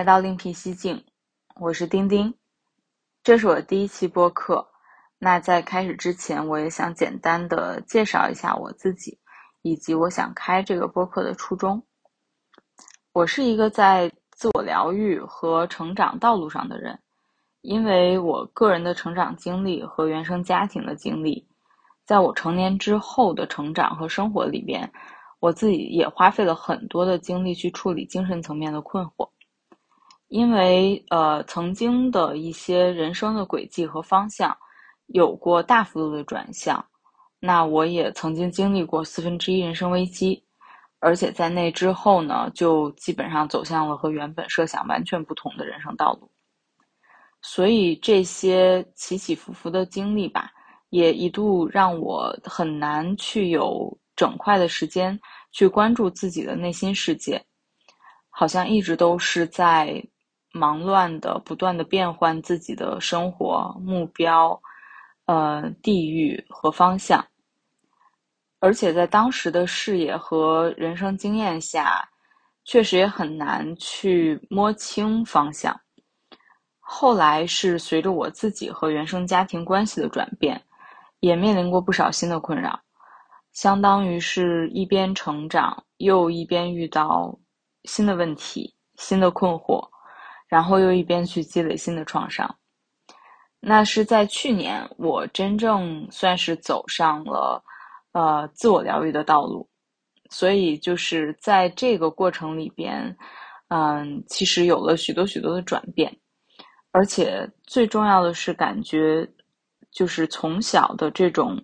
来到另辟蹊径，我是丁丁，这是我第一期播客。那在开始之前，我也想简单的介绍一下我自己，以及我想开这个播客的初衷。我是一个在自我疗愈和成长道路上的人，因为我个人的成长经历和原生家庭的经历，在我成年之后的成长和生活里边。我自己也花费了很多的精力去处理精神层面的困惑，因为呃曾经的一些人生的轨迹和方向有过大幅度的转向，那我也曾经经历过四分之一人生危机，而且在那之后呢，就基本上走向了和原本设想完全不同的人生道路，所以这些起起伏伏的经历吧，也一度让我很难去有。整块的时间去关注自己的内心世界，好像一直都是在忙乱的、不断的变换自己的生活目标、呃地域和方向，而且在当时的视野和人生经验下，确实也很难去摸清方向。后来是随着我自己和原生家庭关系的转变，也面临过不少新的困扰。相当于是一边成长，又一边遇到新的问题、新的困惑，然后又一边去积累新的创伤。那是在去年，我真正算是走上了呃自我疗愈的道路。所以就是在这个过程里边，嗯，其实有了许多许多的转变，而且最重要的是，感觉就是从小的这种。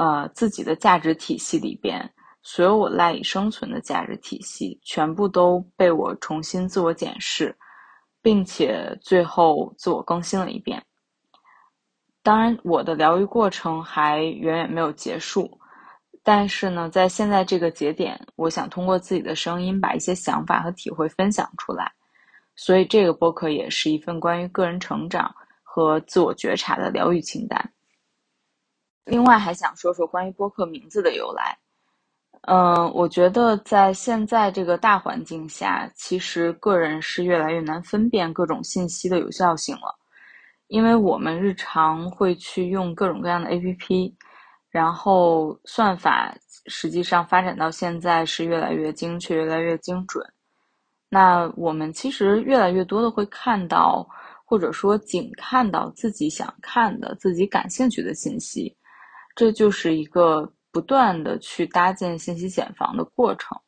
呃，自己的价值体系里边，所有我赖以生存的价值体系，全部都被我重新自我检视，并且最后自我更新了一遍。当然，我的疗愈过程还远远没有结束，但是呢，在现在这个节点，我想通过自己的声音，把一些想法和体会分享出来。所以，这个播客也是一份关于个人成长和自我觉察的疗愈清单。另外还想说说关于播客名字的由来，嗯，我觉得在现在这个大环境下，其实个人是越来越难分辨各种信息的有效性了，因为我们日常会去用各种各样的 APP，然后算法实际上发展到现在是越来越精确、越来越精准，那我们其实越来越多的会看到，或者说仅看到自己想看的、自己感兴趣的信息。这就是一个不断的去搭建信息茧房的过程，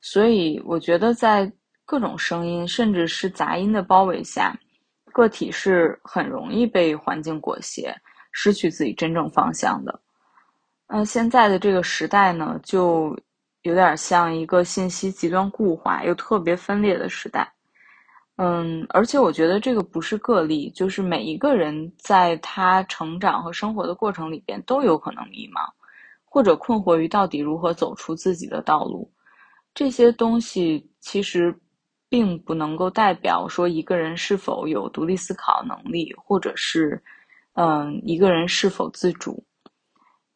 所以我觉得在各种声音甚至是杂音的包围下，个体是很容易被环境裹挟，失去自己真正方向的。那现在的这个时代呢，就有点像一个信息极端固化又特别分裂的时代。嗯，而且我觉得这个不是个例，就是每一个人在他成长和生活的过程里边都有可能迷茫，或者困惑于到底如何走出自己的道路。这些东西其实并不能够代表说一个人是否有独立思考能力，或者是嗯一个人是否自主，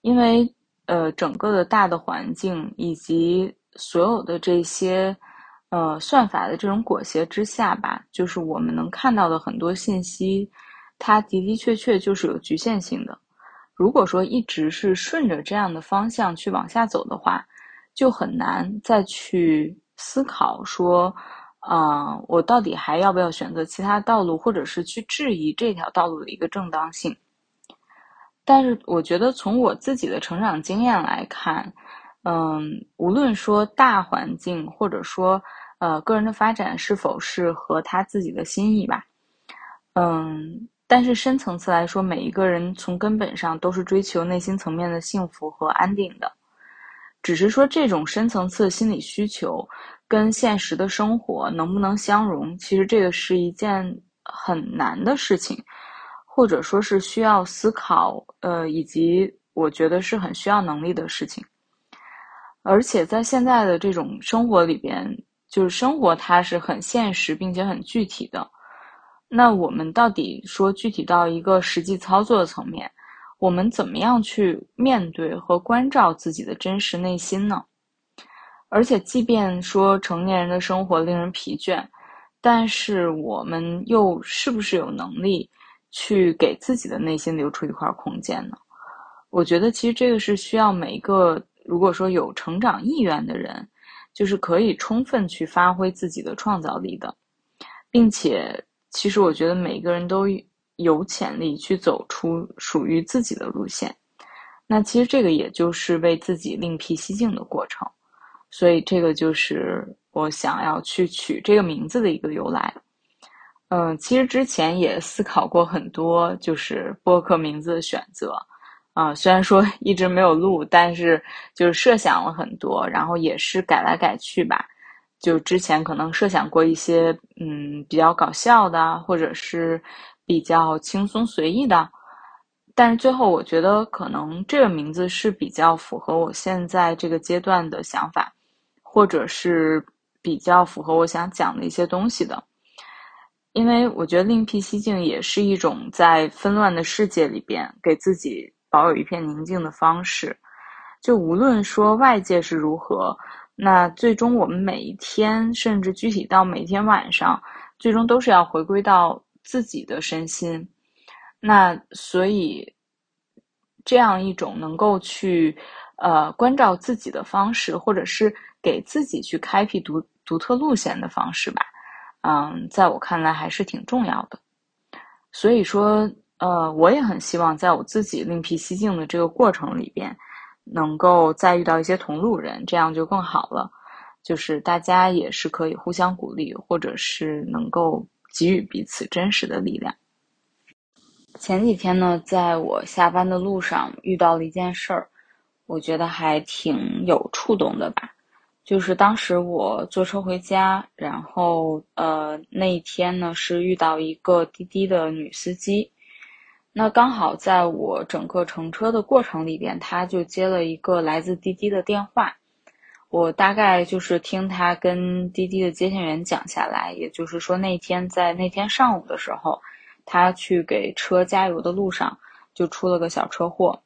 因为呃整个的大的环境以及所有的这些。呃，算法的这种裹挟之下吧，就是我们能看到的很多信息，它的的确确就是有局限性的。如果说一直是顺着这样的方向去往下走的话，就很难再去思考说，啊，我到底还要不要选择其他道路，或者是去质疑这条道路的一个正当性。但是，我觉得从我自己的成长经验来看，嗯，无论说大环境，或者说呃，个人的发展是否是合他自己的心意吧？嗯，但是深层次来说，每一个人从根本上都是追求内心层面的幸福和安定的。只是说这种深层次心理需求跟现实的生活能不能相融，其实这个是一件很难的事情，或者说是需要思考，呃，以及我觉得是很需要能力的事情。而且在现在的这种生活里边。就是生活，它是很现实并且很具体的。那我们到底说具体到一个实际操作的层面，我们怎么样去面对和关照自己的真实内心呢？而且，即便说成年人的生活令人疲倦，但是我们又是不是有能力去给自己的内心留出一块空间呢？我觉得其实这个是需要每一个如果说有成长意愿的人，就是可以充分去发挥自己的创造力的，并且其实我觉得每个人都有潜力去走出属于自己的路线。那其实这个也就是为自己另辟蹊径的过程，所以这个就是我想要去取这个名字的一个由来。嗯，其实之前也思考过很多，就是播客名字的选择。啊，虽然说一直没有录，但是就是设想了很多，然后也是改来改去吧。就之前可能设想过一些，嗯，比较搞笑的，或者是比较轻松随意的。但是最后，我觉得可能这个名字是比较符合我现在这个阶段的想法，或者是比较符合我想讲的一些东西的。因为我觉得另辟蹊径也是一种在纷乱的世界里边给自己保有一片宁静的方式。就无论说外界是如何，那最终我们每一天，甚至具体到每天晚上，最终都是要回归到自己的身心。那所以，这样一种能够去呃关照自己的方式，或者是给自己去开辟独独特路线的方式吧，嗯，在我看来还是挺重要的。所以说，呃，我也很希望在我自己另辟蹊径的这个过程里边，能够再遇到一些同路人，这样就更好了。就是大家也是可以互相鼓励，或者是能够给予彼此真实的力量。前几天呢，在我下班的路上遇到了一件事儿，我觉得还挺有触动的吧。就是当时我坐车回家，然后呃那一天呢是遇到一个滴滴的女司机，那刚好在我整个乘车的过程里边，他就接了一个来自滴滴的电话。我大概就是听他跟滴滴的接线员讲下来，也就是说那天在那天上午的时候。他去给车加油的路上，就出了个小车祸。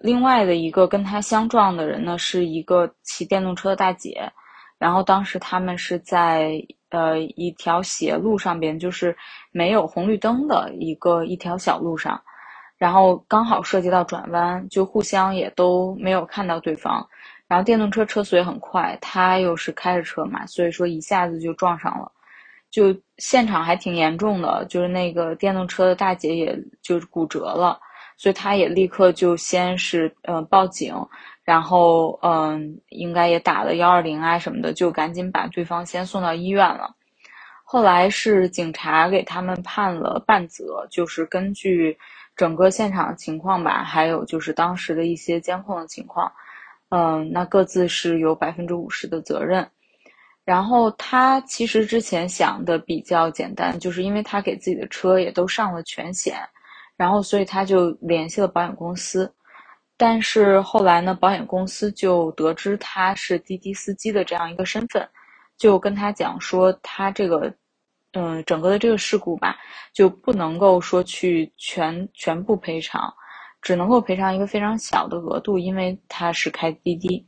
另外的一个跟他相撞的人呢，是一个骑电动车的大姐。然后当时他们是在呃一条斜路上边，就是没有红绿灯的一个一条小路上，然后刚好涉及到转弯，就互相也都没有看到对方。然后电动车车速也很快，他又是开着车嘛，所以说一下子就撞上了。就现场还挺严重的，就是那个电动车的大姐也就骨折了，所以他也立刻就先是呃报警，然后嗯应该也打了幺二零啊什么的，就赶紧把对方先送到医院了。后来是警察给他们判了半责，就是根据整个现场情况吧，还有就是当时的一些监控的情况，嗯，那各自是有百分之五十的责任。然后他其实之前想的比较简单，就是因为他给自己的车也都上了全险，然后所以他就联系了保险公司。但是后来呢，保险公司就得知他是滴滴司机的这样一个身份，就跟他讲说，他这个，嗯，整个的这个事故吧，就不能够说去全全部赔偿，只能够赔偿一个非常小的额度，因为他是开滴滴，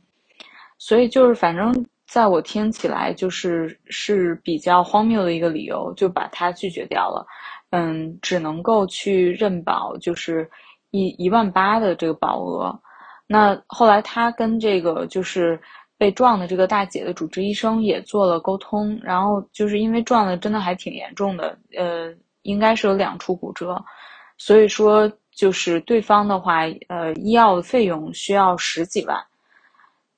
所以就是反正。在我听起来，就是是比较荒谬的一个理由，就把他拒绝掉了。嗯，只能够去认保，就是一一万八的这个保额。那后来他跟这个就是被撞的这个大姐的主治医生也做了沟通，然后就是因为撞的真的还挺严重的，呃，应该是有两处骨折，所以说就是对方的话，呃，医药的费用需要十几万。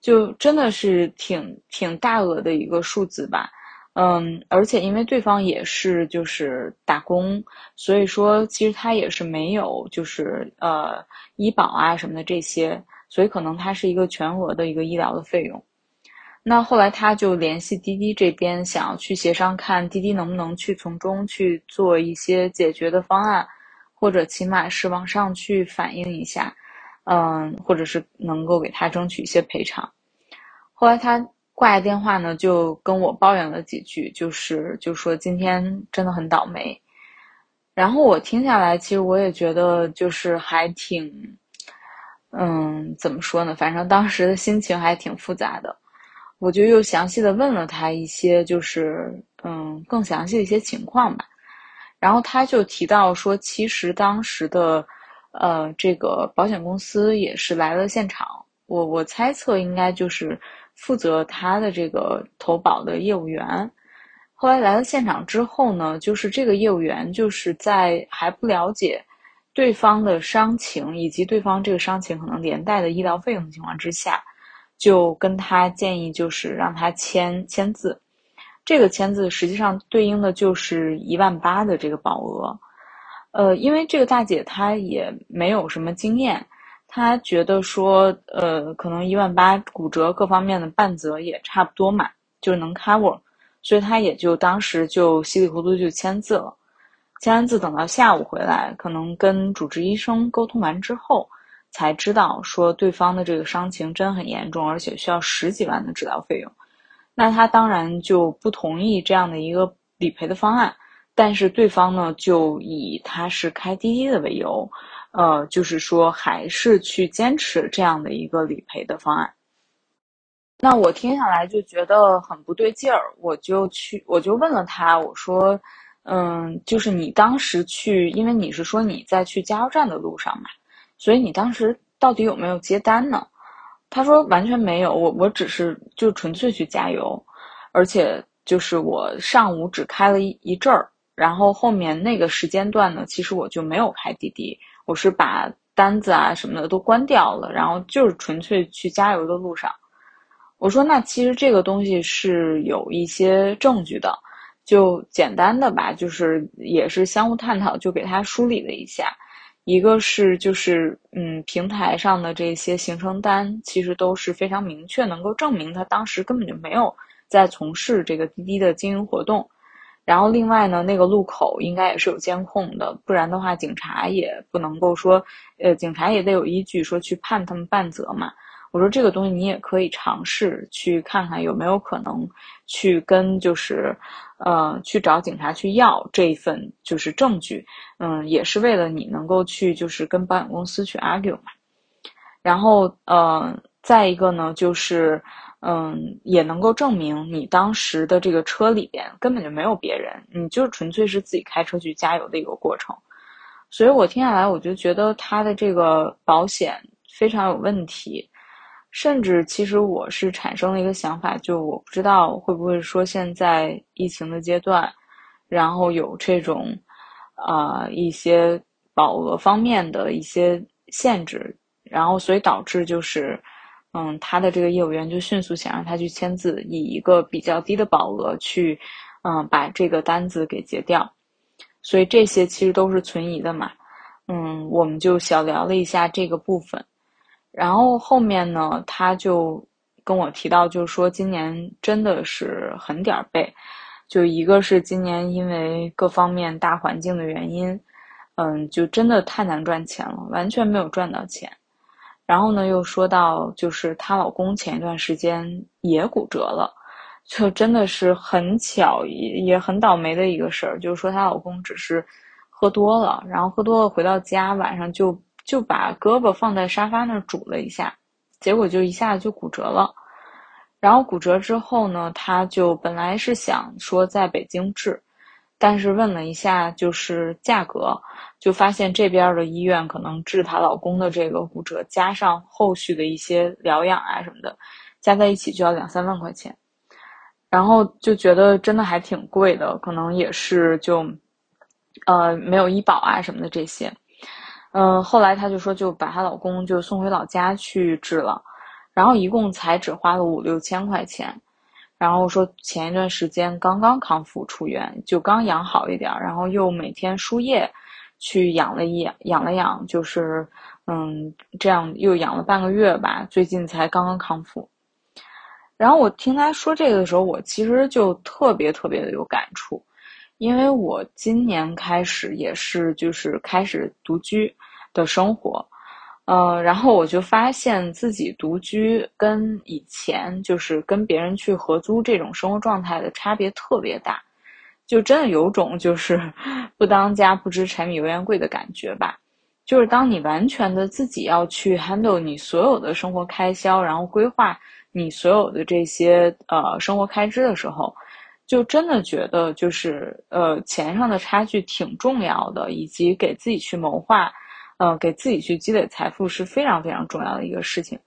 就真的是挺挺大额的一个数字吧，嗯，而且因为对方也是就是打工，所以说其实他也是没有就是呃医保啊什么的这些，所以可能他是一个全额的一个医疗的费用。那后来他就联系滴滴这边，想要去协商，看滴滴能不能去从中去做一些解决的方案，或者起码是往上去反映一下，嗯，或者是能够给他争取一些赔偿。后来他挂下电话呢，就跟我抱怨了几句，就是就说今天真的很倒霉。然后我听下来，其实我也觉得就是还挺，嗯，怎么说呢？反正当时的心情还挺复杂的。我就又详细的问了他一些，就是嗯更详细的一些情况吧。然后他就提到说，其实当时的呃这个保险公司也是来了现场，我我猜测应该就是负责他的这个投保的业务员。后来来了现场之后呢，就是这个业务员就是在还不了解对方的伤情以及对方这个伤情可能连带的医疗费用的情况之下。就跟他建议，就是让他签签字，这个签字实际上对应的就是一万八的这个保额，呃，因为这个大姐她也没有什么经验，她觉得说，呃，可能一万八骨折各方面的半责也差不多嘛，就能 cover，所以她也就当时就稀里糊涂就签字了，签完字等到下午回来，可能跟主治医生沟通完之后。才知道说对方的这个伤情真很严重，而且需要十几万的治疗费用，那他当然就不同意这样的一个理赔的方案。但是对方呢，就以他是开滴滴的为由，呃，就是说还是去坚持这样的一个理赔的方案。那我听下来就觉得很不对劲儿，我就去我就问了他，我说，嗯，就是你当时去，因为你是说你在去加油站的路上嘛。所以你当时到底有没有接单呢？他说完全没有，我我只是就纯粹去加油，而且就是我上午只开了一一阵儿，然后后面那个时间段呢，其实我就没有开滴滴，我是把单子啊什么的都关掉了，然后就是纯粹去加油的路上。我说那其实这个东西是有一些证据的，就简单的吧，就是也是相互探讨，就给他梳理了一下。一个是就是嗯，平台上的这些行程单其实都是非常明确，能够证明他当时根本就没有在从事这个滴滴的经营活动。然后另外呢，那个路口应该也是有监控的，不然的话警察也不能够说，呃，警察也得有依据说去判他们半责嘛。我说这个东西你也可以尝试去看看有没有可能去跟就是，呃，去找警察去要这一份就是证据，嗯，也是为了你能够去就是跟保险公司去 argue 嘛。然后，呃，再一个呢，就是，嗯，也能够证明你当时的这个车里边根本就没有别人，你就纯粹是自己开车去加油的一个过程。所以我听下来，我就觉得他的这个保险非常有问题。甚至，其实我是产生了一个想法，就我不知道会不会说现在疫情的阶段，然后有这种，啊一些保额方面的一些限制，然后所以导致就是，嗯，他的这个业务员就迅速想让他去签字，以一个比较低的保额去，嗯，把这个单子给结掉，所以这些其实都是存疑的嘛，嗯，我们就小聊了一下这个部分。然后后面呢，他就跟我提到，就是说今年真的是很点儿背，就一个是今年因为各方面大环境的原因，嗯，就真的太难赚钱了，完全没有赚到钱。然后呢，又说到就是她老公前一段时间也骨折了，就真的是很巧也也很倒霉的一个事儿，就是说她老公只是喝多了，然后喝多了回到家晚上就。就把胳膊放在沙发那儿拄了一下，结果就一下子就骨折了。然后骨折之后呢，她就本来是想说在北京治，但是问了一下就是价格，就发现这边的医院可能治她老公的这个骨折，加上后续的一些疗养啊什么的，加在一起就要两三万块钱。然后就觉得真的还挺贵的，可能也是就，呃，没有医保啊什么的这些。嗯，后来她就说就把她老公就送回老家去治了，然后一共才只花了五六千块钱，然后说前一段时间刚刚康复出院，就刚养好一点，然后又每天输液，去养了一养，养了养，就是嗯这样又养了半个月吧，最近才刚刚康复。然后我听她说这个的时候，我其实就特别特别的有感触。因为我今年开始也是就是开始独居的生活，呃，然后我就发现自己独居跟以前就是跟别人去合租这种生活状态的差别特别大，就真的有种就是 不当家不知柴米油盐贵的感觉吧。就是当你完全的自己要去 handle 你所有的生活开销，然后规划你所有的这些呃生活开支的时候，就真的觉得就是呃钱上的差距挺重要的，以及给自己去谋划，呃给自己去积累财富是非常非常重要的一个事情。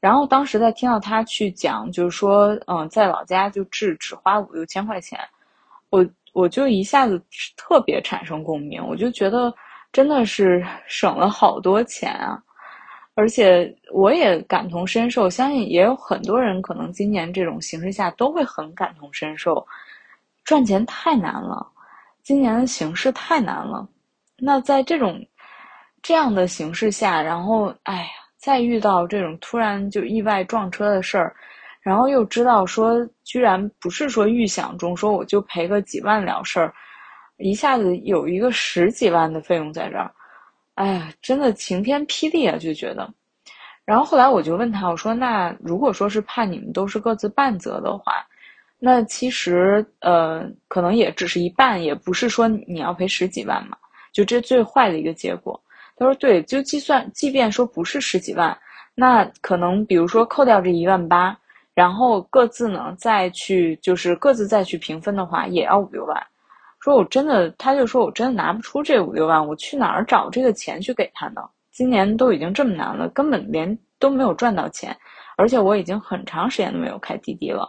然后当时在听到他去讲，就是说嗯在老家就治只花五六千块钱，我我就一下子特别产生共鸣，我就觉得真的是 省了好多钱啊。而且我也感同身受，相信也有很多人可能今年这种形势下都会很感同身受。赚钱太难了，今年的形势太难了。那在这种这样的形势下，然后哎呀，再遇到这种突然就意外撞车的事儿，然后又知道说居然不是说预想中说我就赔个几万了事儿，一下子有一个十几万的费用在这儿。哎呀，真的晴天霹雳啊！就觉得，然后后来我就问他，我说：“那如果说是判你们都是各自半责的话，那其实呃，可能也只是一半，也不是说你要赔十几万嘛，就这最坏的一个结果。”他说：“对，就计算，即便说不是十几万，那可能比如说扣掉这一万八，然后各自呢再去就是各自再去平分的话，也要五六万。”说我真的，他就说我真的拿不出这五六万，我去哪儿找这个钱去给他呢？今年都已经这么难了，根本连都没有赚到钱，而且我已经很长时间都没有开滴滴了，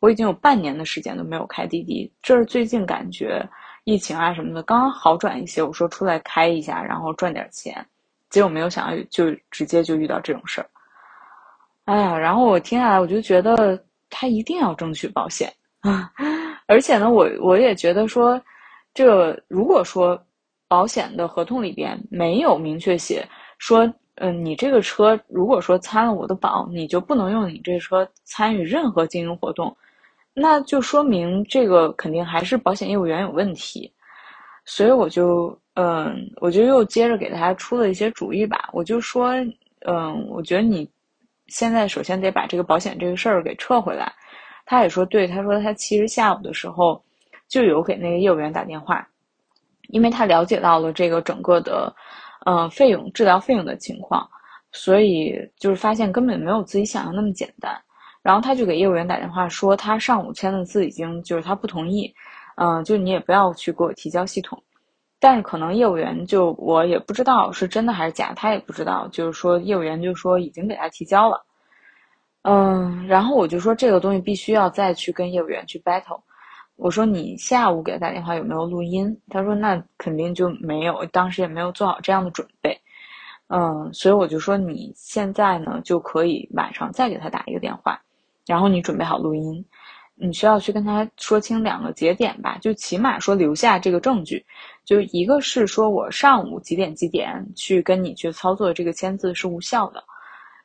我已经有半年的时间都没有开滴滴，这是最近感觉疫情啊什么的刚刚好转一些，我说出来开一下，然后赚点钱，结果没有想到就直接就遇到这种事儿，哎呀，然后我听下来我就觉得他一定要争取保险。啊，而且呢，我我也觉得说。这个如果说保险的合同里边没有明确写说，嗯，你这个车如果说参了我的保，你就不能用你这车参与任何经营活动，那就说明这个肯定还是保险业务员有问题。所以我就，嗯，我就又接着给他出了一些主意吧。我就说，嗯，我觉得你现在首先得把这个保险这个事儿给撤回来。他也说对，他说他其实下午的时候。就有给那个业务员打电话，因为他了解到了这个整个的，呃，费用治疗费用的情况，所以就是发现根本没有自己想象那么简单。然后他就给业务员打电话说，他上午签的字已经就是他不同意，嗯，就你也不要去给我提交系统。但是可能业务员就我也不知道是真的还是假，他也不知道，就是说业务员就说已经给他提交了，嗯，然后我就说这个东西必须要再去跟业务员去 battle。我说你下午给他打电话有没有录音？他说那肯定就没有，当时也没有做好这样的准备。嗯，所以我就说你现在呢就可以晚上再给他打一个电话，然后你准备好录音，你需要去跟他说清两个节点吧，就起码说留下这个证据，就一个是说我上午几点几点去跟你去操作这个签字是无效的，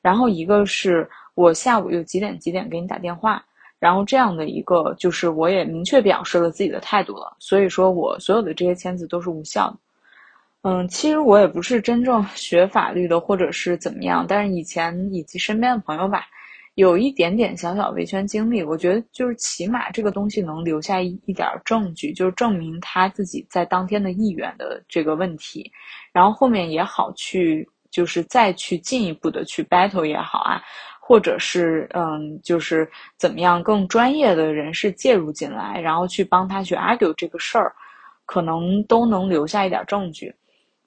然后一个是我下午又几点几点给你打电话。然后这样的一个，就是我也明确表示了自己的态度了，所以说我所有的这些签字都是无效的。嗯，其实我也不是真正学法律的，或者是怎么样，但是以前以及身边的朋友吧，有一点点小小维权经历，我觉得就是起码这个东西能留下一一点证据，就是证明他自己在当天的意愿的这个问题，然后后面也好去，就是再去进一步的去 battle 也好啊。或者是嗯，就是怎么样更专业的人士介入进来，然后去帮他去 argue 这个事儿，可能都能留下一点证据。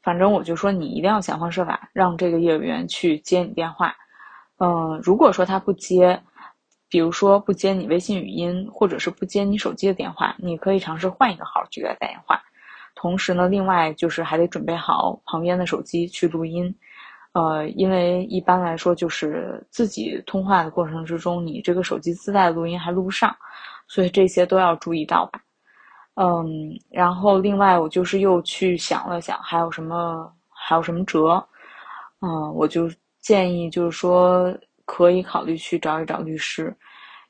反正我就说你一定要想方设法让这个业务员去接你电话。嗯，如果说他不接，比如说不接你微信语音，或者是不接你手机的电话，你可以尝试换一个号去给他打电话。同时呢，另外就是还得准备好旁边的手机去录音。呃，因为一般来说，就是自己通话的过程之中，你这个手机自带的录音还录不上，所以这些都要注意到吧。嗯，然后另外我就是又去想了想，还有什么还有什么辙？嗯，我就建议就是说可以考虑去找一找律师，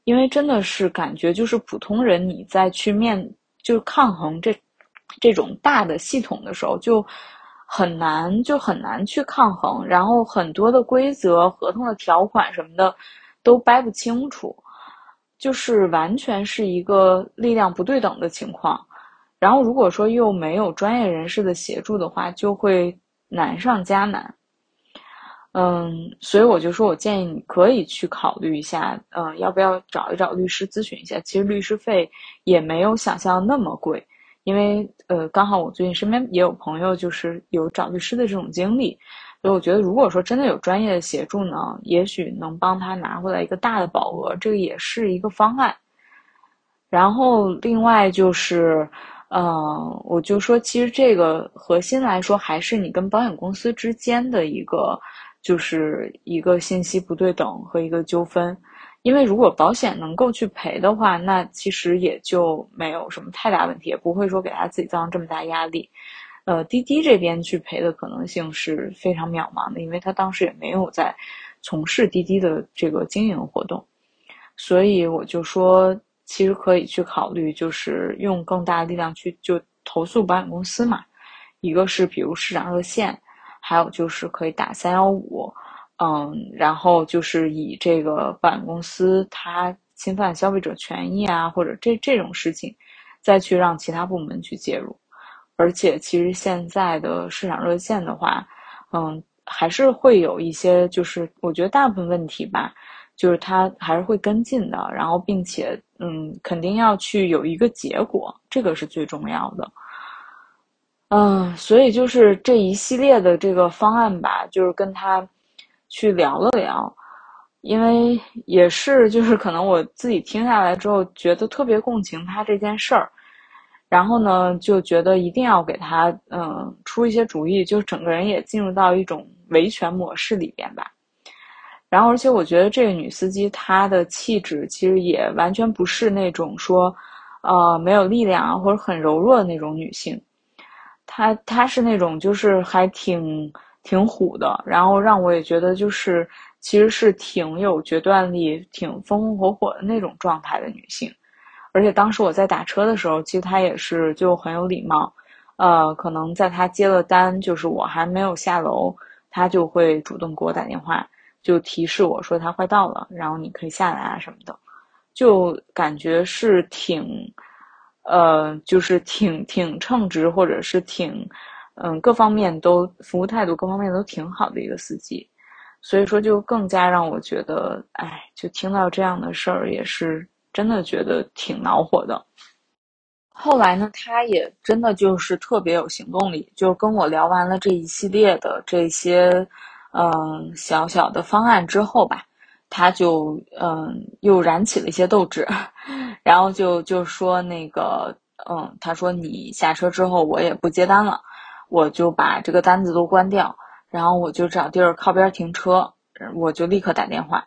因为真的是感觉就是普通人你在去面就抗衡这这种大的系统的时候就。很难，就很难去抗衡，然后很多的规则、合同的条款什么的，都掰不清楚，就是完全是一个力量不对等的情况。然后如果说又没有专业人士的协助的话，就会难上加难。嗯，所以我就说我建议你可以去考虑一下，嗯，要不要找一找律师咨询一下？其实律师费也没有想象那么贵，因为呃，刚好我最近身边也有朋友就是有找律师的这种经历。所以我觉得，如果说真的有专业的协助呢，也许能帮他拿回来一个大的保额，这个也是一个方案。然后另外就是，嗯，我就说，其实这个核心来说，还是你跟保险公司之间的一个，就是一个信息不对等和一个纠纷。因为如果保险能够去赔的话，那其实也就没有什么太大问题，也不会说给他自己造成这么大压力。呃，滴滴这边去赔的可能性是非常渺茫的，因为他当时也没有在从事滴滴的这个经营活动，所以我就说，其实可以去考虑，就是用更大的力量去就投诉保险公司嘛。一个是比如市长热线，还有就是可以打三幺五，嗯，然后就是以这个保险公司它侵犯消费者权益啊，或者这这种事情，再去让其他部门去介入。而且，其实现在的市场热线的话，嗯，还是会有一些，就是我觉得大部分问题吧，就是它还是会跟进的，然后并且，嗯，肯定要去有一个结果，这个是最重要的。嗯，所以就是这一系列的这个方案吧，就是跟他去聊了聊，因为也是就是可能我自己听下来之后，觉得特别共情他这件事儿。然后呢，就觉得一定要给他嗯出一些主意，就整个人也进入到一种维权模式里边吧。然后，而且我觉得这个女司机她的气质其实也完全不是那种说，呃，没有力量啊或者很柔弱的那种女性。她她是那种就是还挺挺虎的，然后让我也觉得就是其实是挺有决断力、挺风风火火的那种状态的女性。而且当时我在打车的时候，其实他也是就很有礼貌，呃，可能在他接了单，就是我还没有下楼，他就会主动给我打电话，就提示我说他快到了，然后你可以下来啊什么的，就感觉是挺，呃，就是挺挺称职，或者是挺，嗯，各方面都服务态度各方面都挺好的一个司机，所以说就更加让我觉得，哎，就听到这样的事儿也是。真的觉得挺恼火的。后来呢，他也真的就是特别有行动力，就跟我聊完了这一系列的这些，嗯，小小的方案之后吧，他就嗯又燃起了一些斗志，然后就就说那个，嗯，他说你下车之后我也不接单了，我就把这个单子都关掉，然后我就找地儿靠边停车，我就立刻打电话。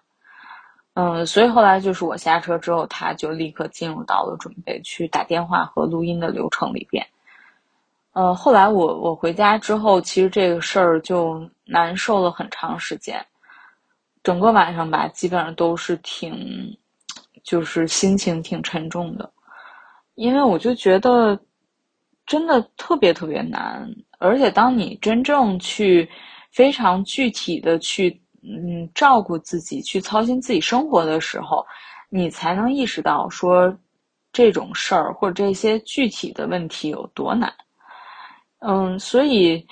嗯，所以后来就是我下车之后，他就立刻进入到了准备去打电话和录音的流程里边。呃，后来我我回家之后，其实这个事儿就难受了很长时间，整个晚上吧，基本上都是挺，就是心情挺沉重的，因为我就觉得真的特别特别难，而且当你真正去非常具体的去。嗯，照顾自己，去操心自己生活的时候，你才能意识到说这种事儿或者这些具体的问题有多难。嗯，所以，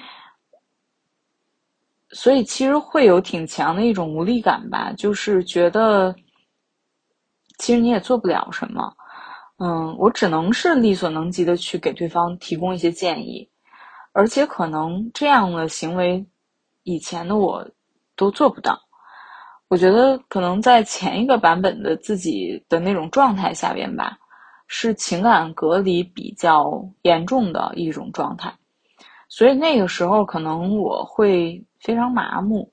所以其实会有挺强的一种无力感吧，就是觉得其实你也做不了什么。嗯，我只能是力所能及的去给对方提供一些建议，而且可能这样的行为，以前的我。都做不到，我觉得可能在前一个版本的自己的那种状态下边吧，是情感隔离比较严重的一种状态，所以那个时候可能我会非常麻木，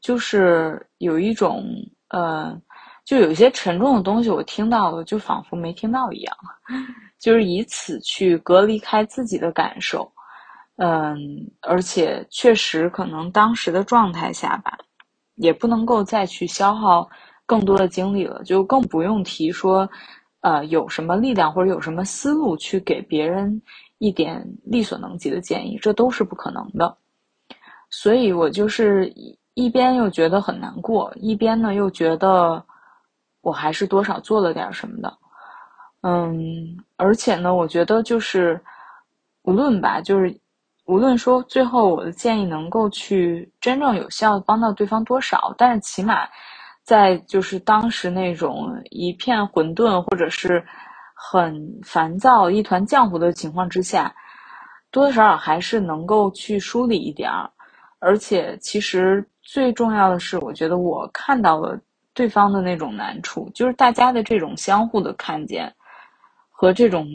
就是有一种呃，就有一些沉重的东西我听到了，就仿佛没听到一样，就是以此去隔离开自己的感受。嗯，而且确实可能当时的状态下吧，也不能够再去消耗更多的精力了，就更不用提说，呃，有什么力量或者有什么思路去给别人一点力所能及的建议，这都是不可能的。所以我就是一边又觉得很难过，一边呢又觉得我还是多少做了点什么的。嗯，而且呢，我觉得就是无论吧，就是。无论说最后我的建议能够去真正有效帮到对方多少，但是起码在就是当时那种一片混沌或者是很烦躁、一团浆糊的情况之下，多多少少还是能够去梳理一点儿。而且其实最重要的是，我觉得我看到了对方的那种难处，就是大家的这种相互的看见和这种。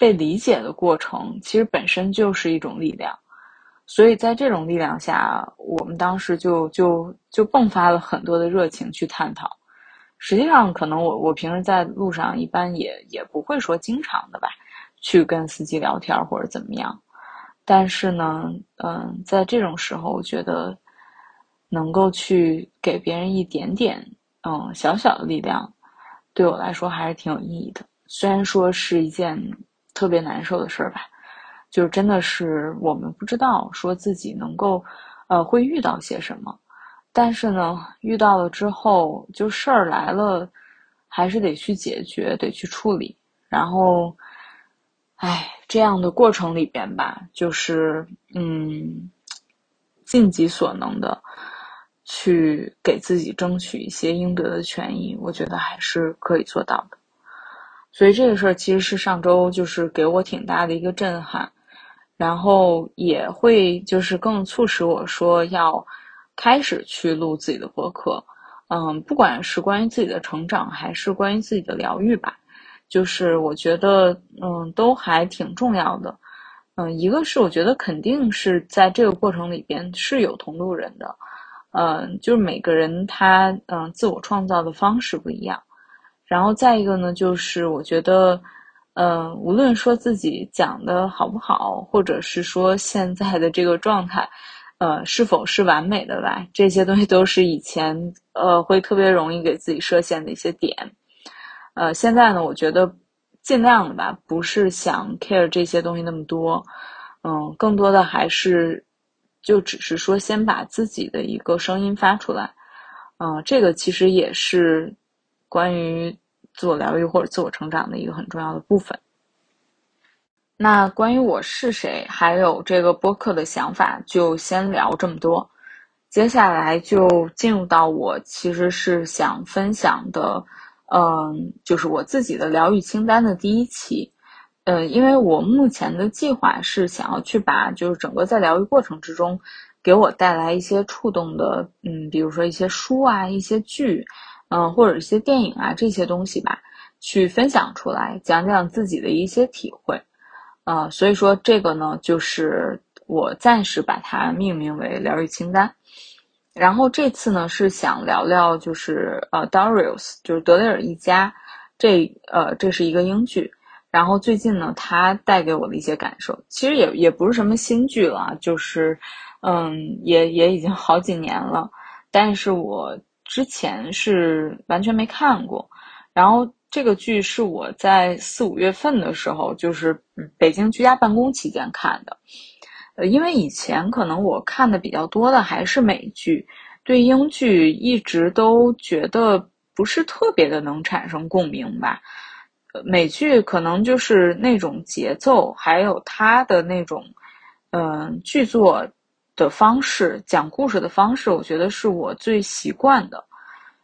被理解的过程，其实本身就是一种力量，所以在这种力量下，我们当时就就就迸发了很多的热情去探讨。实际上，可能我我平时在路上一般也也不会说经常的吧，去跟司机聊天或者怎么样。但是呢，嗯，在这种时候，我觉得能够去给别人一点点嗯小小的力量，对我来说还是挺有意义的。虽然说是一件。特别难受的事儿吧，就是真的是我们不知道说自己能够，呃，会遇到些什么，但是呢，遇到了之后，就事儿来了，还是得去解决，得去处理。然后，哎，这样的过程里边吧，就是嗯，尽己所能的去给自己争取一些应得的权益，我觉得还是可以做到的。所以这个事儿其实是上周就是给我挺大的一个震撼，然后也会就是更促使我说要开始去录自己的播客，嗯，不管是关于自己的成长还是关于自己的疗愈吧，就是我觉得嗯都还挺重要的，嗯，一个是我觉得肯定是在这个过程里边是有同路人的，嗯，就是每个人他嗯自我创造的方式不一样。然后再一个呢，就是我觉得，嗯，无论说自己讲的好不好，或者是说现在的这个状态，呃，是否是完美的吧，这些东西都是以前呃会特别容易给自己设限的一些点。呃，现在呢，我觉得尽量的吧，不是想 care 这些东西那么多，嗯，更多的还是就只是说先把自己的一个声音发出来，嗯，这个其实也是。关于自我疗愈或者自我成长的一个很重要的部分。那关于我是谁，还有这个播客的想法，就先聊这么多。接下来就进入到我其实是想分享的，嗯，就是我自己的疗愈清单的第一期。呃，因为我目前的计划是想要去把就是整个在疗愈过程之中给我带来一些触动的，嗯，比如说一些书啊，一些剧。嗯，或者一些电影啊这些东西吧，去分享出来，讲讲自己的一些体会。呃，所以说这个呢，就是我暂时把它命名为疗愈清单。然后这次呢，是想聊聊就是呃，Darius，就是德雷尔一家，这呃，这是一个英剧。然后最近呢，它带给我的一些感受，其实也也不是什么新剧了，就是嗯，也也已经好几年了，但是我。之前是完全没看过，然后这个剧是我在四五月份的时候，就是北京居家办公期间看的。呃，因为以前可能我看的比较多的还是美剧，对英剧一直都觉得不是特别的能产生共鸣吧。美剧可能就是那种节奏，还有它的那种，嗯，剧作。的方式讲故事的方式，我觉得是我最习惯的。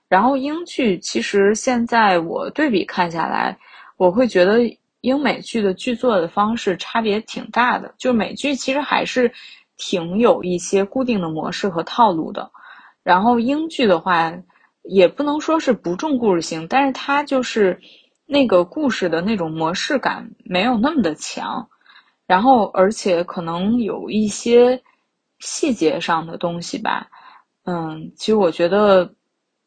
然后英剧其实现在我对比看下来，我会觉得英美剧的剧作的方式差别挺大的。就美剧其实还是挺有一些固定的模式和套路的。然后英剧的话，也不能说是不重故事性，但是它就是那个故事的那种模式感没有那么的强。然后而且可能有一些。细节上的东西吧，嗯，其实我觉得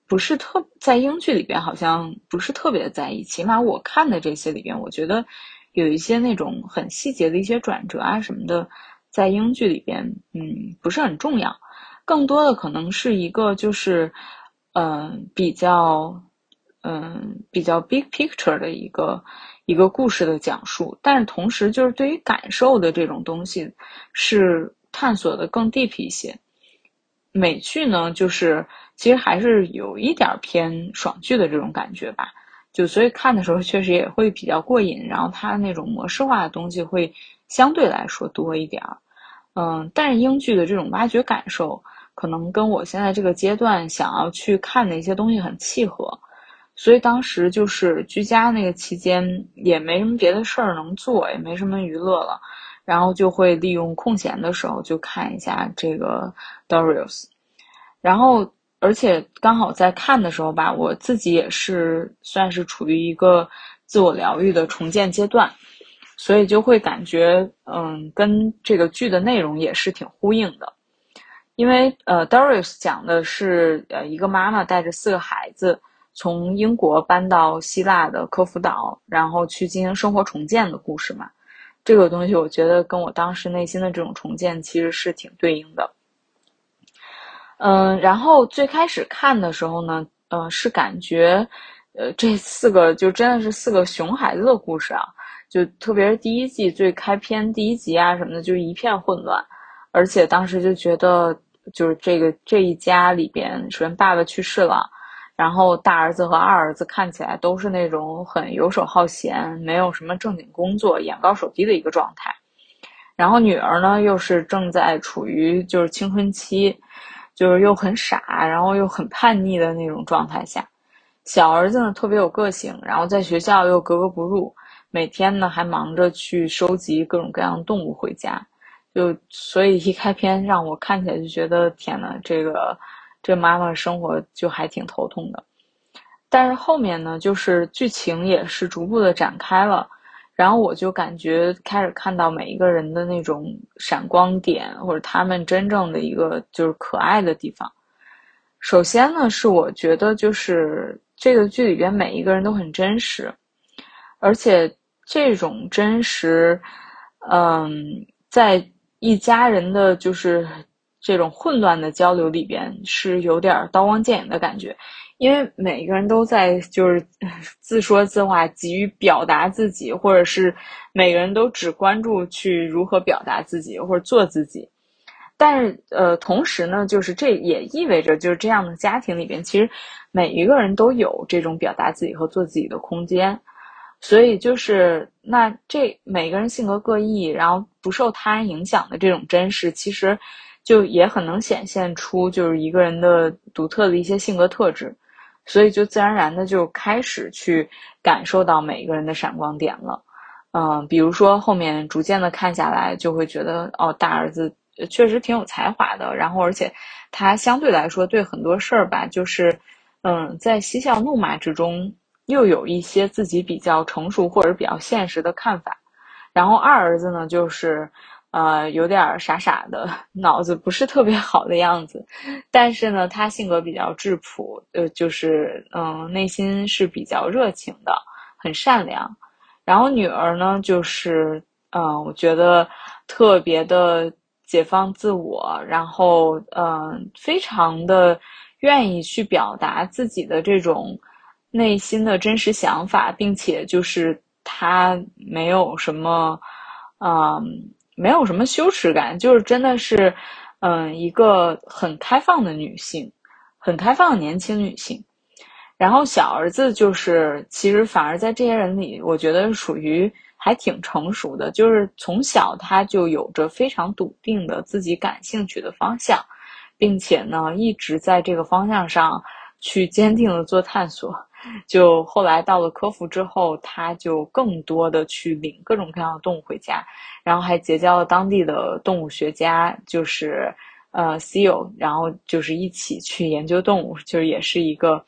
不是特在英剧里边，好像不是特别在意。起码我看的这些里边，我觉得有一些那种很细节的一些转折啊什么的，在英剧里边，嗯，不是很重要。更多的可能是一个就是，嗯，比较，嗯，比较 big picture 的一个一个故事的讲述。但是同时，就是对于感受的这种东西是。探索的更 deep 一些，美剧呢，就是其实还是有一点偏爽剧的这种感觉吧，就所以看的时候确实也会比较过瘾，然后它那种模式化的东西会相对来说多一点儿。嗯，但是英剧的这种挖掘感受，可能跟我现在这个阶段想要去看的一些东西很契合。所以当时就是居家那个期间，也没什么别的事儿能做，也没什么娱乐了，然后就会利用空闲的时候就看一下这个 Darius，然后而且刚好在看的时候吧，我自己也是算是处于一个自我疗愈的重建阶段，所以就会感觉嗯，跟这个剧的内容也是挺呼应的，因为呃，Doris 讲的是呃一个妈妈带着四个孩子。从英国搬到希腊的科孚岛，然后去进行生活重建的故事嘛，这个东西我觉得跟我当时内心的这种重建其实是挺对应的。嗯，然后最开始看的时候呢，呃，是感觉，呃，这四个就真的是四个熊孩子的故事啊，就特别是第一季最开篇第一集啊什么的，就一片混乱，而且当时就觉得，就是这个这一家里边，首先爸爸去世了。然后大儿子和二儿子看起来都是那种很游手好闲，没有什么正经工作，眼高手低的一个状态。然后女儿呢，又是正在处于就是青春期，就是又很傻，然后又很叛逆的那种状态下。小儿子呢特别有个性，然后在学校又格格不入，每天呢还忙着去收集各种各样的动物回家。就所以一开篇让我看起来就觉得天呐，这个。这妈妈生活就还挺头痛的，但是后面呢，就是剧情也是逐步的展开了，然后我就感觉开始看到每一个人的那种闪光点，或者他们真正的一个就是可爱的地方。首先呢，是我觉得就是这个剧里边每一个人都很真实，而且这种真实，嗯，在一家人的就是。这种混乱的交流里边是有点刀光剑影的感觉，因为每个人都在就是 自说自话，急于表达自己，或者是每个人都只关注去如何表达自己或者做自己。但是呃，同时呢，就是这也意味着就是这样的家庭里边，其实每一个人都有这种表达自己和做自己的空间。所以就是那这每个人性格各异，然后不受他人影响的这种真实，其实。就也很能显现出就是一个人的独特的一些性格特质，所以就自然而然的就开始去感受到每一个人的闪光点了。嗯，比如说后面逐渐的看下来，就会觉得哦，大儿子确实挺有才华的，然后而且他相对来说对很多事儿吧，就是嗯，在嬉笑怒骂之中又有一些自己比较成熟或者比较现实的看法。然后二儿子呢，就是。呃，有点傻傻的，脑子不是特别好的样子，但是呢，他性格比较质朴，呃，就是嗯，内心是比较热情的，很善良。然后女儿呢，就是嗯，我觉得特别的解放自我，然后嗯，非常的愿意去表达自己的这种内心的真实想法，并且就是她没有什么，嗯。没有什么羞耻感，就是真的是，嗯，一个很开放的女性，很开放的年轻女性。然后小儿子就是，其实反而在这些人里，我觉得属于还挺成熟的，就是从小他就有着非常笃定的自己感兴趣的方向，并且呢，一直在这个方向上去坚定的做探索。就后来到了科孚之后，他就更多的去领各种各样的动物回家，然后还结交了当地的动物学家，就是呃 Seal，然后就是一起去研究动物，就是也是一个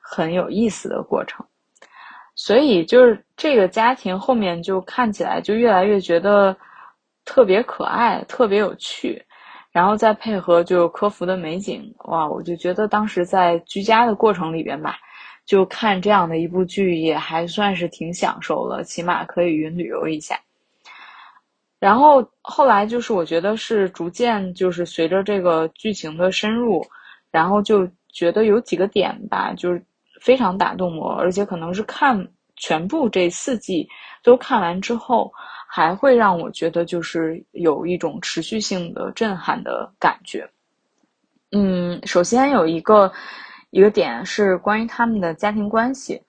很有意思的过程。所以就是这个家庭后面就看起来就越来越觉得特别可爱，特别有趣，然后再配合就科孚的美景，哇，我就觉得当时在居家的过程里边吧。就看这样的一部剧也还算是挺享受了，起码可以云旅游一下。然后后来就是我觉得是逐渐就是随着这个剧情的深入，然后就觉得有几个点吧，就是非常打动我，而且可能是看全部这四季都看完之后，还会让我觉得就是有一种持续性的震撼的感觉。嗯，首先有一个。一个点是关于他们的家庭关系，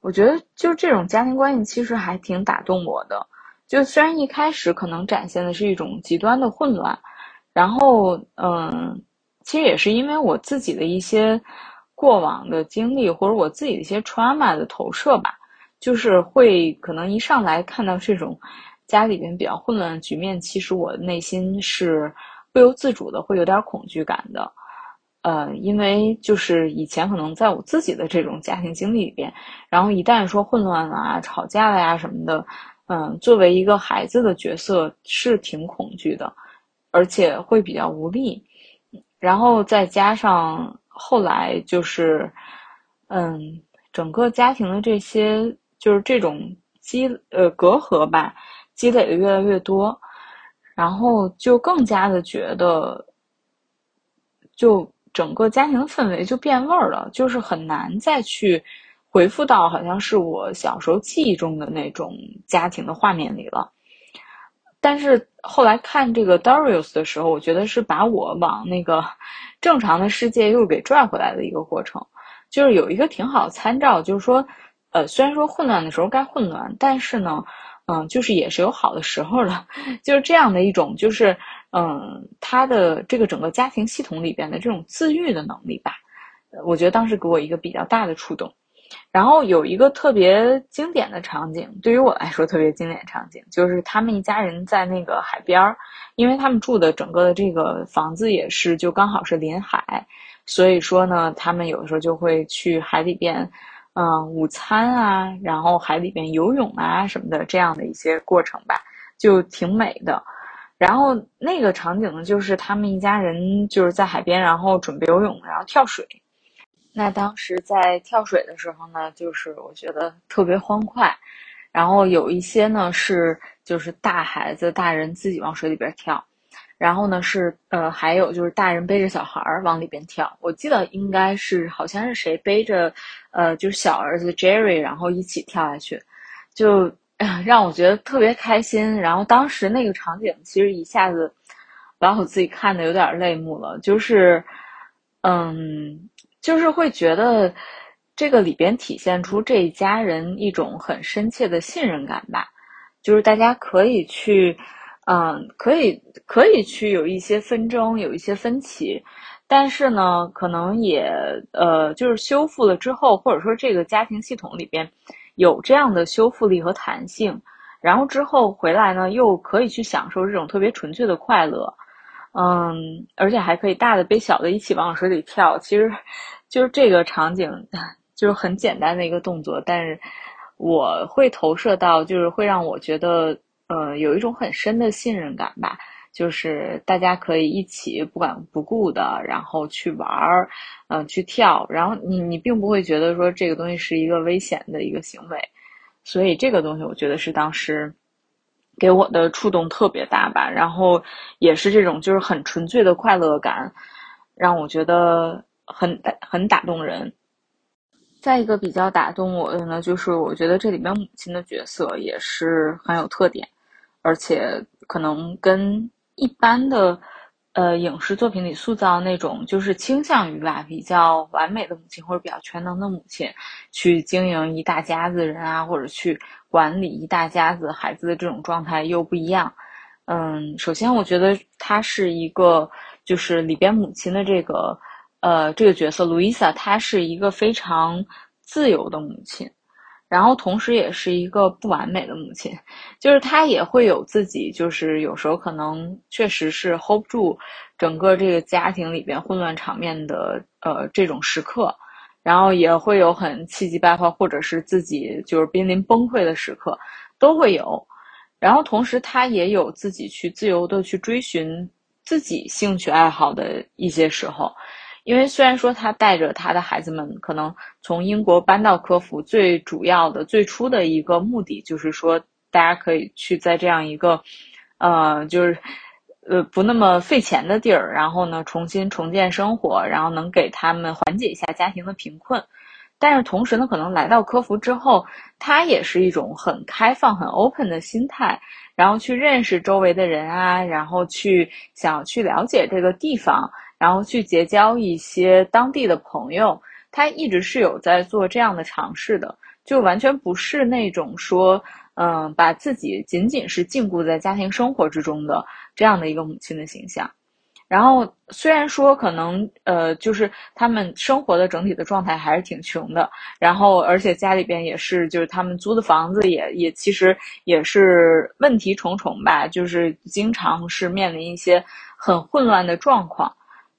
我觉得就这种家庭关系其实还挺打动我的。就虽然一开始可能展现的是一种极端的混乱，然后嗯，其实也是因为我自己的一些过往的经历或者我自己的一些 trauma 的投射吧，就是会可能一上来看到这种家里边比较混乱的局面，其实我内心是不由自主的会有点恐惧感的。呃，因为就是以前可能在我自己的这种家庭经历里边，然后一旦说混乱了啊、吵架了呀什么的，嗯，作为一个孩子的角色是挺恐惧的，而且会比较无力。然后再加上后来就是，嗯，整个家庭的这些就是这种积呃隔阂吧，积累的越来越多，然后就更加的觉得就。整个家庭氛围就变味儿了，就是很难再去回复到好像是我小时候记忆中的那种家庭的画面里了。但是后来看这个 Darius 的时候，我觉得是把我往那个 正常的世界又给拽回来的一个过程，就是有一个挺好参照，就是说，呃，虽然说混乱的时候该混乱，但是呢，嗯，就是也是有好的时候的，就是这样的一种就是。嗯，他的这个整个家庭系统里边的这种自愈的能力吧，我觉得当时给我一个比较大的触动。然后有一个特别经典的场景，对于我来说特别经典场景，就是他们一家人在那个海边儿，因为他们住的整个的这个房子也是就刚好是临海，所以说呢，他们有的时候就会去海里边，嗯，午餐啊，然后海里边游泳啊什么的这样的一些过程吧，就挺美的。然后那个场景呢，就是他们一家人就是在海边，然后准备游泳，然后跳水。那当时在跳水的时候呢，就是我觉得特别欢快。然后有一些呢是就是大孩子、大人自己往水里边跳，然后呢是呃还有就是大人背着小孩儿往里边跳。我记得应该是好像是谁背着呃就是小儿子 Jerry，然后一起跳下去，就。让我觉得特别开心，然后当时那个场景其实一下子把我自己看的有点泪目了，就是，嗯，就是会觉得这个里边体现出这一家人一种很深切的信任感吧，就是大家可以去，嗯，可以可以去有一些纷争，有一些分歧，但是呢，可能也呃，就是修复了之后，或者说这个家庭系统里边。有这样的修复力和弹性，然后之后回来呢，又可以去享受这种特别纯粹的快乐，嗯，而且还可以大的背小的一起往水里跳。其实，就是这个场景，就是很简单的一个动作，但是我会投射到，就是会让我觉得，呃，有一种很深的信任感吧。就是大家可以一起不管不顾的，然后去玩儿，嗯，去跳，然后你你并不会觉得说这个东西是一个危险的一个行为，所以这个东西我觉得是当时给我的触动特别大吧。然后也是这种就是很纯粹的快乐感，让我觉得很很打动人。再一个比较打动我的呢，就是我觉得这里边母亲的角色也是很有特点，而且可能跟。一般的，呃，影视作品里塑造那种就是倾向于吧比较完美的母亲或者比较全能的母亲，去经营一大家子人啊，或者去管理一大家子孩子的这种状态又不一样。嗯，首先我觉得她是一个，就是里边母亲的这个，呃，这个角色路易莎，她是一个非常自由的母亲。然后，同时也是一个不完美的母亲，就是她也会有自己，就是有时候可能确实是 hold 不住整个这个家庭里边混乱场面的呃这种时刻，然后也会有很气急败坏，或者是自己就是濒临崩溃的时刻，都会有。然后同时，她也有自己去自由的去追寻自己兴趣爱好的一些时候。因为虽然说他带着他的孩子们可能从英国搬到科孚，最主要的最初的一个目的就是说，大家可以去在这样一个，呃，就是，呃，不那么费钱的地儿，然后呢，重新重建生活，然后能给他们缓解一下家庭的贫困。但是同时呢，可能来到科孚之后，他也是一种很开放、很 open 的心态，然后去认识周围的人啊，然后去想去了解这个地方。然后去结交一些当地的朋友，他一直是有在做这样的尝试的，就完全不是那种说，嗯，把自己仅仅是禁锢在家庭生活之中的这样的一个母亲的形象。然后虽然说可能呃，就是他们生活的整体的状态还是挺穷的，然后而且家里边也是，就是他们租的房子也也其实也是问题重重吧，就是经常是面临一些很混乱的状况，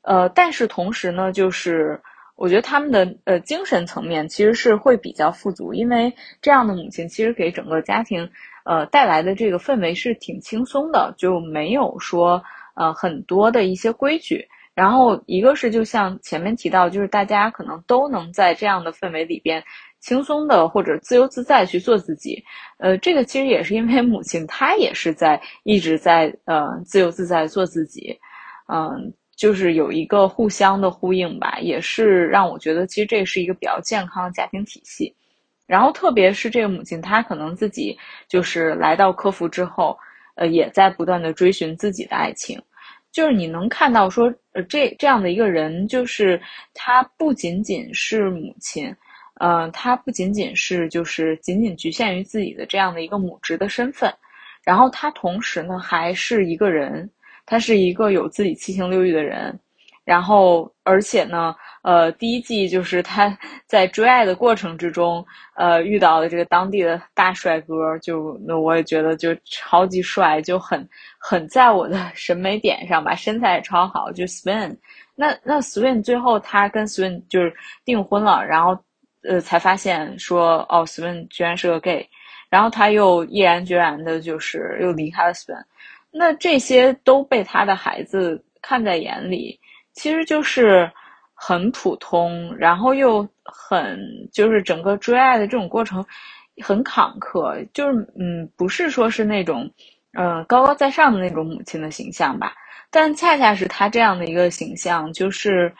呃，但是同时呢，就是我觉得他们的呃精神层面其实是会比较富足，因为这样的母亲其实给整个家庭呃带来的这个氛围是挺轻松的，就没有说。呃，很多的一些规矩，然后一个是就像前面提到，就是大家可能都能在这样的氛围里边轻松的或者自由自在去做自己。呃，这个其实也是因为母亲她也是在一直在呃自由自在做自己，嗯，就是有一个互相的呼应吧，也是让我觉得其实这是一个比较健康的家庭体系。然后特别是这个母亲，她可能自己就是来到科服之后，呃，也在不断的追寻自己的爱情。就是你能看到说，呃，这这样的一个人，就是他不仅仅是母亲，呃，他不仅仅是就是仅仅局限于自己的这样的一个母职的身份，然后他同时呢还是一个人，他是一个有自己七情六欲的人，然后而且呢。呃，第一季就是他 在追爱的过程之中，呃，遇到了这个当地的大帅哥，就那我也觉得就超级帅，就很很在我的 审美点上吧，身材也超好，就 Swin。那那 Swin 最后他跟 Swin 就是订婚了，然后呃才发现说哦，Swin 居然是个 gay，然后他又毅然决然的就是又离开了 Swin。那这些都被他的孩子看在眼里，其实就是。很普通，然后又很就是整个追爱的这种过程很坎坷，就是嗯，不是说是那种嗯高高在上的那种母亲的形象吧，但恰恰是他这样的一个形象，就是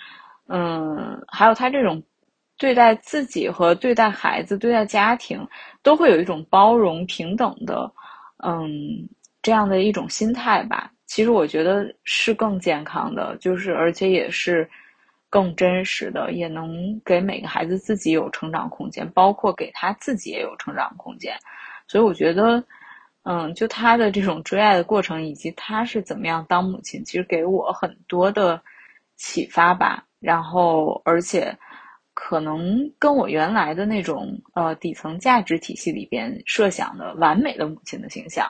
嗯，还有他这种对待自己和对待孩子、对待家庭都会有一种包容、平等的嗯这样的一种心态吧。其实我觉得是更健康的，就是而且也是。更真实的，也能给每个孩子自己有成长空间，包括给他自己也有成长空间。所以我觉得，嗯，就他的这种追爱的过程，以及他是怎么样当母亲，其实给我很多的启发吧。然后，而且可能跟我原来的那种呃底层价值体系里边设想的完美的母亲的形象，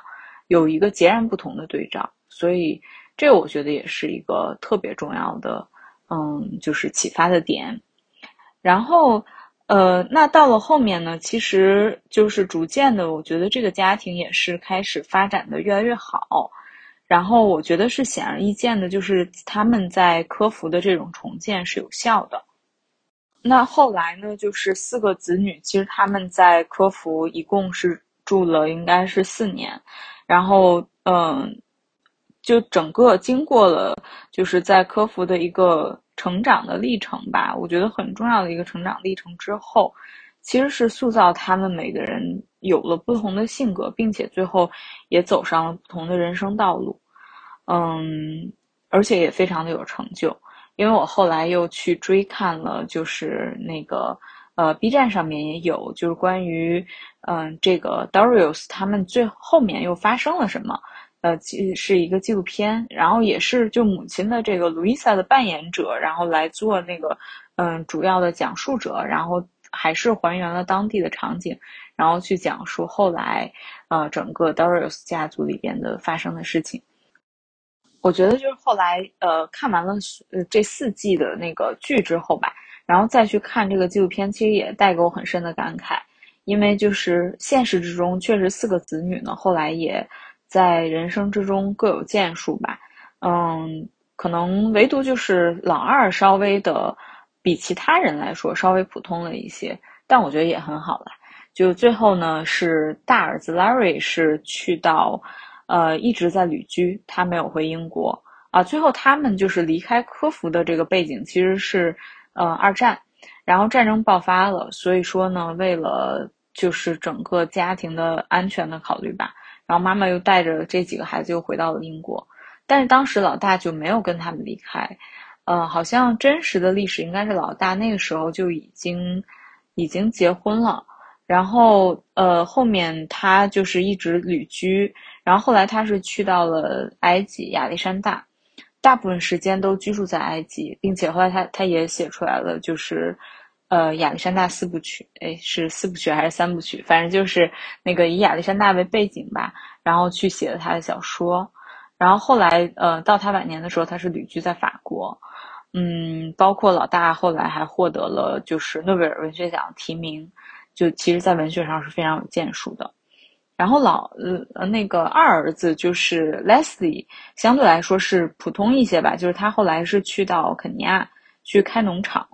有一个截然不同的对照。所以，这我觉得也是一个特别重要的。嗯，就是启发的点，然后，呃，那到了后面呢，其实就是逐渐的，我觉得这个家庭也是开始发展的越来越好，然后我觉得是显而易见的，就是他们在科服的这种重建是有效的。那后来呢，就是四个子女，其实他们在科服一共是住了应该是四年，然后，嗯。就整个经过了，就是在科服的一个成长的历程吧，我觉得很重要的一个成长历程之后，其实是塑造他们每个人有了不同的性格，并且最后也走上了不同的人生道路，嗯，而且也非常的有成就。因为我后来又去追看了，就是那个呃 B 站上面也有，就是关于嗯这个 Darius 他们最后面又发生了什么。呃，其实是一个纪录片，然后也是就母亲的这个 Louisa 的扮演者，然后来做那个嗯主要的讲述者，然后还是还原了当地的场景，然后去讲述后来呃整个 Darius 家族里边的发生的事情。我觉得就是后来呃看完了呃这四季的那个剧之后吧，然后再去看这个纪录片，其实也带给我很深的感慨，因为就是现实之中确实四个子女呢，后来也。在人生之中各有建树吧，嗯，可能唯独就是老二稍微的比其他人来说稍微普通了一些，但我觉得也很好了。就最后呢，是大儿子 Larry 是去到，呃，一直在旅居，他没有回英国啊。最后他们就是离开科孚的这个背景其实是，呃，二战，然后战争爆发了，所以说呢，为了就是整个家庭的安全的考虑吧。然后妈妈又带着这几个孩子又回到了英国，但是当时老大就没有跟他们离开，呃，好像真实的历史应该是老大那个时候就已经已经结婚了，然后呃后面他就是一直旅居，然后后来他是去到了埃及亚历山大，大部分时间都居住在埃及，并且后来他他也写出来了，就是呃亚历山大四部曲，哎是四部曲还是三部曲？反正就是那个以亚历山大为背景吧，然后去写了他的小说。然后后来，呃，到他晚年的时候，他是旅居在法国，嗯，包括老大后来还获得了就是诺贝尔文学奖提名，就其实在文学上是非常有建树的。然后老呃那个二儿子就是 Leslie，相对来说是普通一些吧，就是他后来是去到肯尼亚去开农场，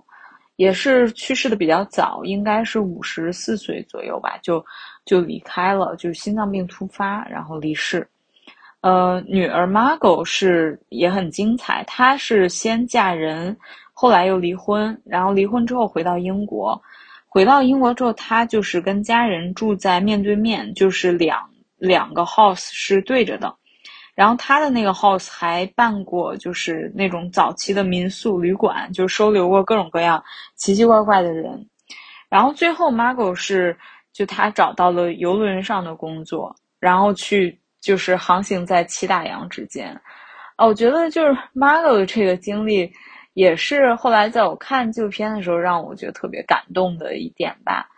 也是去世的比较早，应该是五十四岁左右吧，就就离开了，就是心脏病突发，然后离世。呃，女儿 Margot 是也很精彩。她是先嫁人，后来又离婚，然后离婚之后回到英国。回到英国之后，她就是跟家人住在面对面，就是两两个 house 是对着的。然后他的那个 house 还办过，就是那种早期的民宿旅馆，就收留过各种各样奇奇怪怪的人。然后最后 Margot 是就他找到了游轮上的工作，然后去。就是航行在七大洋之间，啊，我觉得就是 Margot 这个经历，也是后来在我看纪录片的时候，让我觉得特别感动的一点吧。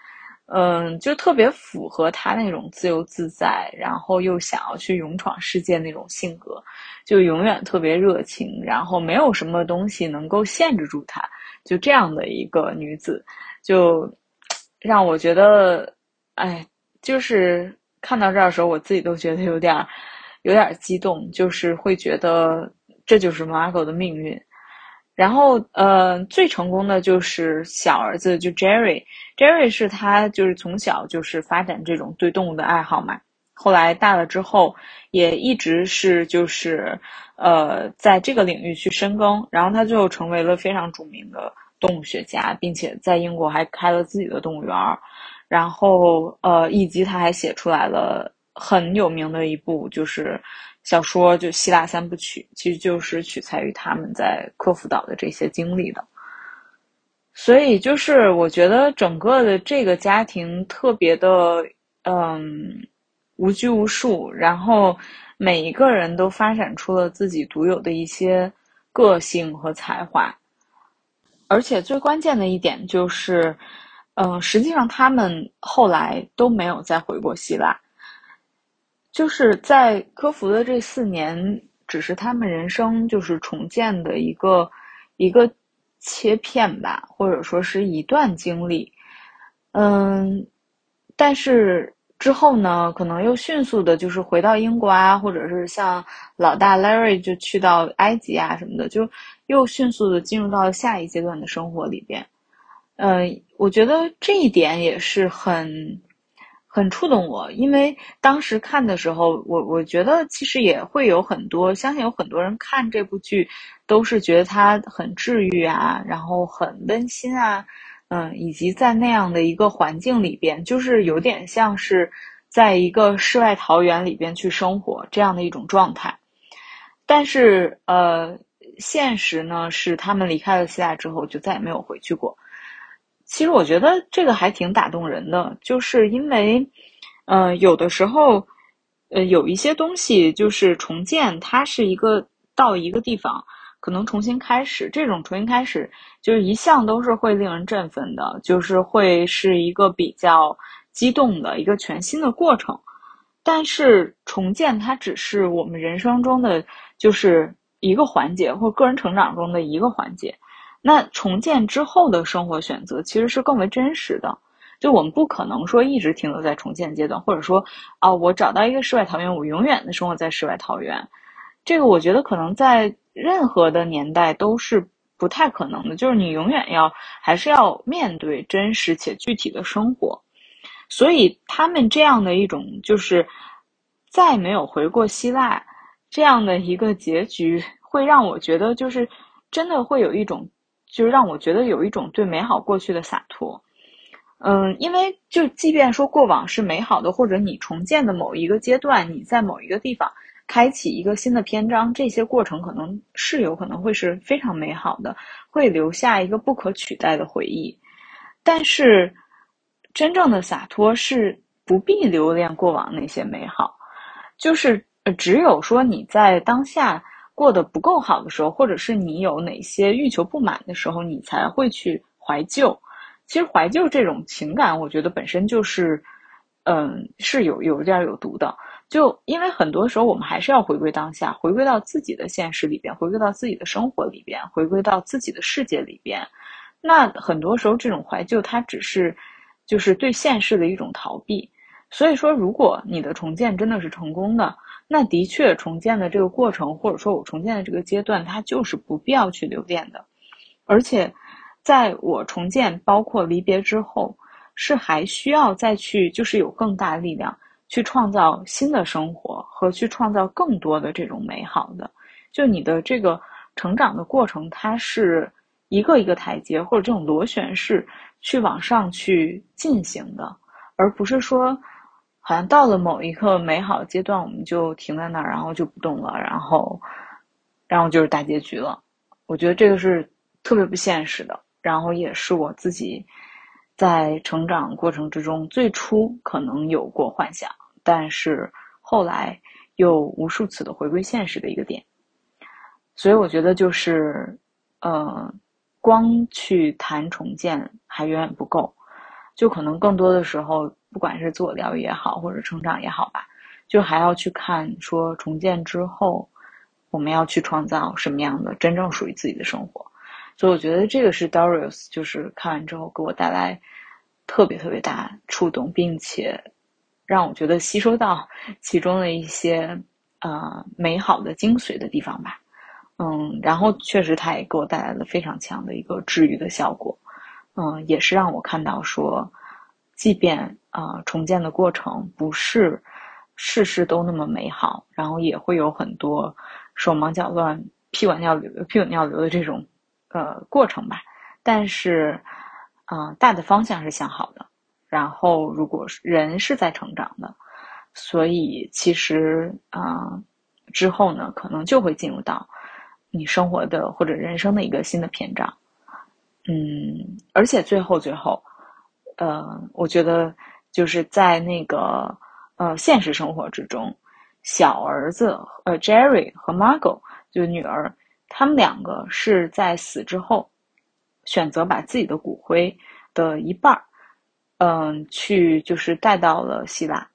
嗯，就特别符合他那种自由自在，然后又想要去勇闯世界那种性格，就永远特别热情，然后没有什么东西能够限制住他，就这样的一个女子，就让我觉得，哎，就是。看到这儿的时候，我自己都觉得有点，有点激动，就是会觉得这就是 Margot 的命运。然后，呃，最成功的就是小儿子，就 Jerry Jerry 是他就是从小就是发展这种对动物的爱好嘛。后来大了之后，也一直是就是呃在这个领域去深耕。然后他最后成为了非常著名的动物学家，并且在英国还开了自己的动物园儿。然后，呃，以及他还写出来了很有名的一部，就是小说，就《希腊三部曲》，其实就是取材于他们在科孚岛的这些经历的。所以，就是我觉得整个的这个家庭特别的，嗯，无拘无束，然后每一个人都发展出了自己独有的一些个性和才华，而且最关键的一点就是。嗯，实际上他们后来都没有再回过希腊，就是在科孚的这四年，只是他们人生就是重建的一个一个切片吧，或者说是一段经历。嗯，但是之后呢，可能又迅速的，就是回到英国啊，或者是像老大 Larry 就去到埃及啊什么的，就又迅速的进入到下一阶段的生活里边。嗯，我觉得这一点也是很很触动我，因为当时看的时候，我我觉得其实也会有很多，相信有很多人看这部剧都是觉得它很治愈啊，然后很温馨啊，嗯，以及在那样的一个环境里边，就是有点像是在一个世外桃源里边去生活这样的一种状态。但是，呃，现实呢是他们离开了希腊之后就再也没有回去过。其实我觉得这个还挺打动人的，就是因为，呃，有的时候，呃，有一些东西就是重建，它是一个到一个地方可能重新开始，这种重新开始就是一向都是会令人振奋的，就是会是一个比较激动的一个全新的过程。但是重建它只是我们人生中的就是一个环节，或个人成长中的一个环节。那重建之后的生活选择其实是更为真实的，就我们不可能说一直停留在重建阶段，或者说啊，我找到一个世外桃源，我永远的生活在世外桃源，这个我觉得可能在任何的年代都是不太可能的，就是你永远要还是要面对真实且具体的生活，所以他们这样的一种就是再没有回过希腊这样的一个结局，会让我觉得就是真的会有一种。就让我觉得有一种对美好过去的洒脱，嗯，因为就即便说过往是美好的，或者你重建的某一个阶段，你在某一个地方开启一个新的篇章，这些过程可能是有可能会是非常美好的，会留下一个不可取代的回忆。但是真正的洒脱是不必留恋过往那些美好，就是只有说你在当下过得不够好的时候，或者是你有哪些欲求不满的时候，你才会去怀旧。其实怀旧这种情感，我觉得本身就是，嗯，是有有点有毒的。就因为很多时候我们还是要回归当下，回归到自己的现实里边，回归到自己的生活里边，回归到自己的世界里边。那很多时候这种怀旧，它只是就是对现实的一种逃避。所以说，如果你的重建真的是成功的，那的确重建的这个过程，或者说我重建的这个阶段，它就是不必要去留恋的。而且，在我重建包括离别之后，是还需要再去就是有更大力量。去创造新的生活和去创造更多的这种美好的，就你的这个成长的过程，它是一个一个台阶或者这种螺旋式去往上去进行的，而不是说好像到了某一个美好阶段我们就停在那儿，然后就不动了，然后然后就是大结局了。我觉得这个是特别不现实的，然后也是我自己。在成长过程之中，最初可能有过幻想，但是后来又无数次的回归现实的一个点。所以我觉得就是，呃，光去谈重建还远远不够，就可能更多的时候，不管是自我疗愈也好，或者成长也好吧，就还要去看说重建之后，我们要去创造什么样的真正属于自己的生活。所以我觉得这个是 Darius，就是看完之后给我带来特别特别大触动，并且让我觉得吸收到 其中的一些呃美好的精髓的地方吧。嗯，然后确实他也给我带来了非常强的一个治愈的效果。嗯，也是让我看到说，即便啊重建的过程不是事事都那么美好，然后也会有很多手忙脚乱、屁滚尿流、屁滚尿流的这种。呃，过程吧，但是，嗯，大的方向是向好的。然后，如果人是在成长的，所以其实，啊，之后呢，可能就会进入到你生活的或者人生的一个新的篇章。嗯，而且最后最后，呃，我觉得就是在那个呃现实生活之中，小儿子呃 Jerry 和 Margo 就女儿。他们两个是在死之后，选择把自己的骨灰的一半儿，嗯，去就是带到了希腊，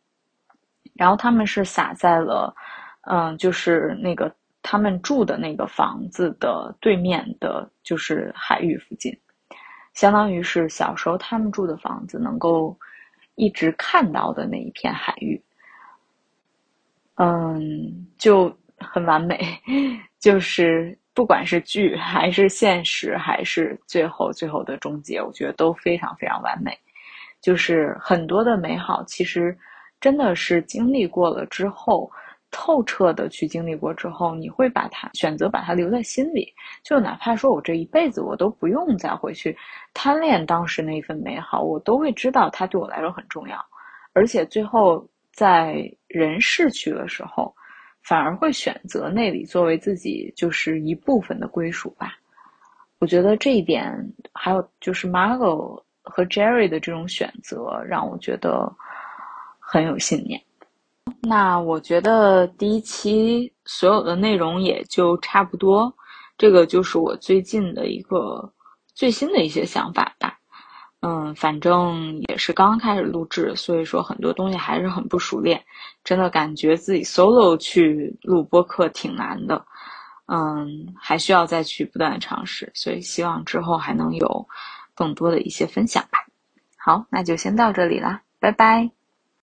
然后他们是撒在了，嗯，就是那个他们住的那个房子的对面的，就是海域附近，相当于是小时候他们住的房子能够一直看到的那一片海域，嗯，就很完美，就是。不管是剧还是现实，还是最后最后的终结，我觉得都非常非常完美。就是很多的美好，其实真的是经历过了之后，透彻的去经历过之后，你会把它选择把它留在心里。就哪怕说我这一辈子我都不用再回去贪恋当时那一份美好，我都会知道它对我来说很重要。而且最后在人逝去的时候。反而会选择那里作为自己就是一部分的归属吧。我觉得这一点，还有就是 Margo 和 Jerry 的这种选择，让我觉得很有信念。那我觉得第一期所有的内容也就差不多，这个就是我最近的一个最新的一些想法吧。嗯，反正也是刚刚开始录制，所以说很多东西还是很不熟练，真的感觉自己 solo 去录播客挺难的，嗯，还需要再去不断的尝试，所以希望之后还能有更多的一些分享吧。好，那就先到这里啦，拜拜。